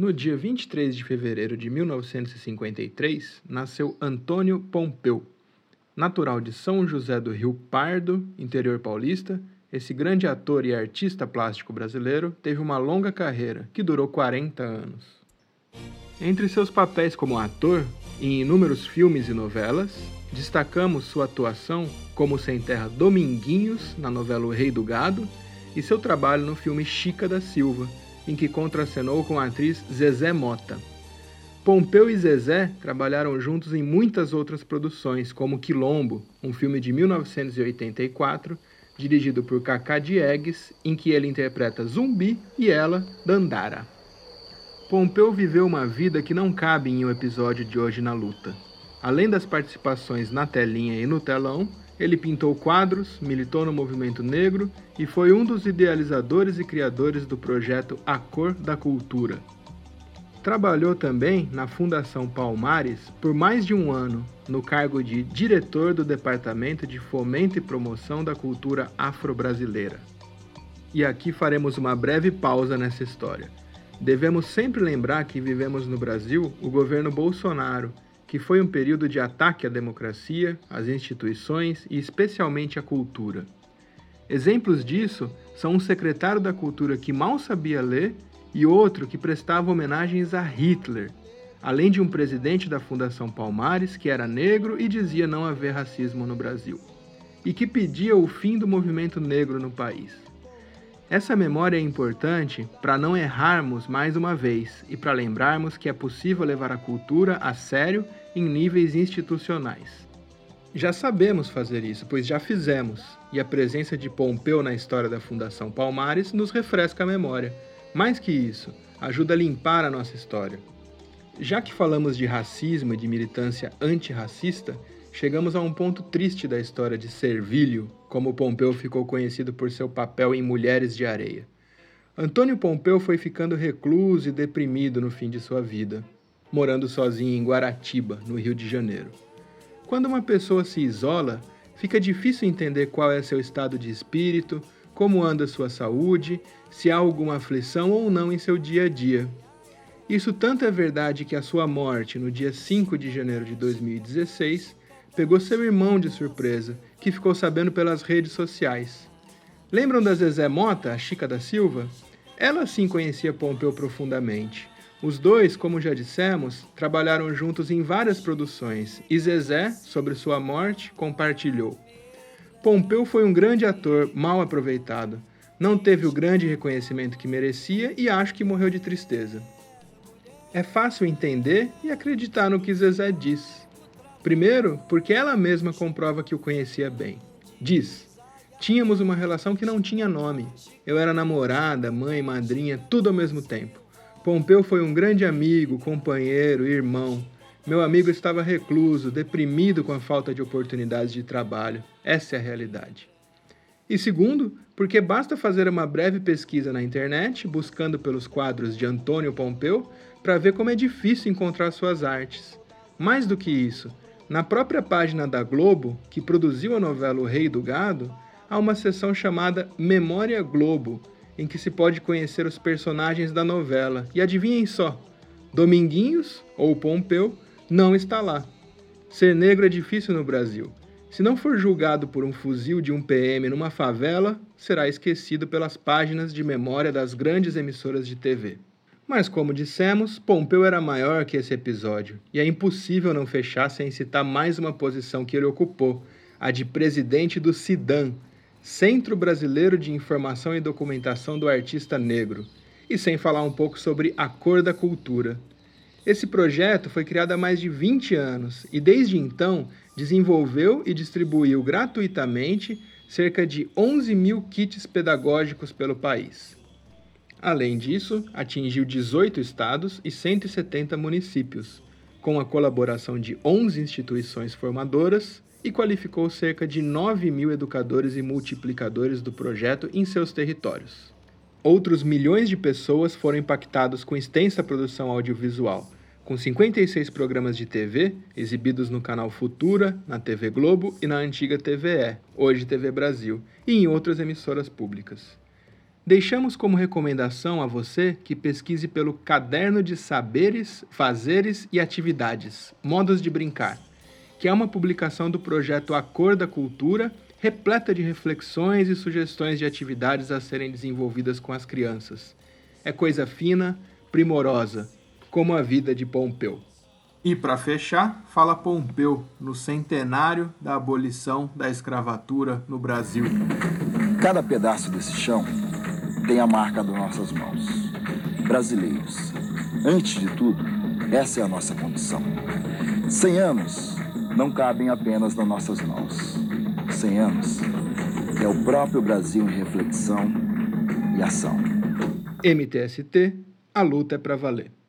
No dia 23 de fevereiro de 1953, nasceu Antônio Pompeu. Natural de São José do Rio Pardo, interior paulista, esse grande ator e artista plástico brasileiro teve uma longa carreira que durou 40 anos. Entre seus papéis como ator, em inúmeros filmes e novelas, destacamos sua atuação como sem terra Dominguinhos na novela O Rei do Gado e seu trabalho no filme Chica da Silva, em que contracenou com a atriz Zezé Mota. Pompeu e Zezé trabalharam juntos em muitas outras produções, como Quilombo, um filme de 1984, dirigido por Cacá Diegues, em que ele interpreta Zumbi e ela, Dandara. Pompeu viveu uma vida que não cabe em um episódio de Hoje na Luta. Além das participações na telinha e no telão, ele pintou quadros, militou no movimento negro e foi um dos idealizadores e criadores do projeto A Cor da Cultura. Trabalhou também na Fundação Palmares por mais de um ano, no cargo de diretor do Departamento de Fomento e Promoção da Cultura Afro-Brasileira. E aqui faremos uma breve pausa nessa história. Devemos sempre lembrar que vivemos no Brasil o governo Bolsonaro que foi um período de ataque à democracia, às instituições e especialmente à cultura. Exemplos disso são um secretário da cultura que mal sabia ler e outro que prestava homenagens a Hitler, além de um presidente da Fundação Palmares que era negro e dizia não haver racismo no Brasil, e que pedia o fim do movimento negro no país. Essa memória é importante para não errarmos mais uma vez e para lembrarmos que é possível levar a cultura a sério em níveis institucionais. Já sabemos fazer isso, pois já fizemos, e a presença de Pompeu na história da Fundação Palmares nos refresca a memória. Mais que isso, ajuda a limpar a nossa história. Já que falamos de racismo e de militância antirracista, chegamos a um ponto triste da história de Servílio, como Pompeu ficou conhecido por seu papel em Mulheres de Areia. Antônio Pompeu foi ficando recluso e deprimido no fim de sua vida, morando sozinho em Guaratiba, no Rio de Janeiro. Quando uma pessoa se isola, fica difícil entender qual é seu estado de espírito, como anda sua saúde, se há alguma aflição ou não em seu dia a dia. Isso tanto é verdade que a sua morte, no dia 5 de janeiro de 2016, pegou seu irmão de surpresa, que ficou sabendo pelas redes sociais. Lembram da Zezé Mota, a Chica da Silva? Ela sim conhecia Pompeu profundamente. Os dois, como já dissemos, trabalharam juntos em várias produções e Zezé, sobre sua morte, compartilhou. Pompeu foi um grande ator mal aproveitado. Não teve o grande reconhecimento que merecia e acho que morreu de tristeza. É fácil entender e acreditar no que Zezé diz. Primeiro, porque ela mesma comprova que o conhecia bem. Diz: Tínhamos uma relação que não tinha nome. Eu era namorada, mãe, madrinha, tudo ao mesmo tempo. Pompeu foi um grande amigo, companheiro, irmão. Meu amigo estava recluso, deprimido com a falta de oportunidades de trabalho. Essa é a realidade. E segundo, porque basta fazer uma breve pesquisa na internet, buscando pelos quadros de Antônio Pompeu, para ver como é difícil encontrar suas artes. Mais do que isso, na própria página da Globo, que produziu a novela O Rei do Gado, há uma seção chamada Memória Globo, em que se pode conhecer os personagens da novela. E adivinhem só, Dominguinhos, ou Pompeu, não está lá. Ser negro é difícil no Brasil. Se não for julgado por um fuzil de um PM numa favela, será esquecido pelas páginas de memória das grandes emissoras de TV. Mas, como dissemos, Pompeu era maior que esse episódio, e é impossível não fechar sem citar mais uma posição que ele ocupou, a de presidente do CIDAN, Centro Brasileiro de Informação e Documentação do Artista Negro, e sem falar um pouco sobre a cor da cultura. Esse projeto foi criado há mais de 20 anos e, desde então, desenvolveu e distribuiu gratuitamente cerca de 11 mil kits pedagógicos pelo país. Além disso, atingiu 18 estados e 170 municípios, com a colaboração de 11 instituições formadoras e qualificou cerca de 9 mil educadores e multiplicadores do projeto em seus territórios. Outros milhões de pessoas foram impactados com extensa produção audiovisual, com 56 programas de TV exibidos no canal Futura, na TV Globo e na antiga TVE, hoje TV Brasil, e em outras emissoras públicas. Deixamos como recomendação a você que pesquise pelo Caderno de Saberes, Fazeres e Atividades Modos de Brincar, que é uma publicação do projeto Acorda da Cultura, repleta de reflexões e sugestões de atividades a serem desenvolvidas com as crianças. É coisa fina, primorosa, como a vida de Pompeu. E para fechar, fala Pompeu no centenário da abolição da escravatura no Brasil. Cada pedaço desse chão tem a marca das nossas mãos. Brasileiros, antes de tudo, essa é a nossa condição. Cem anos não cabem apenas nas nossas mãos. Cem anos é o próprio Brasil em reflexão e ação. MTST, a luta é para valer.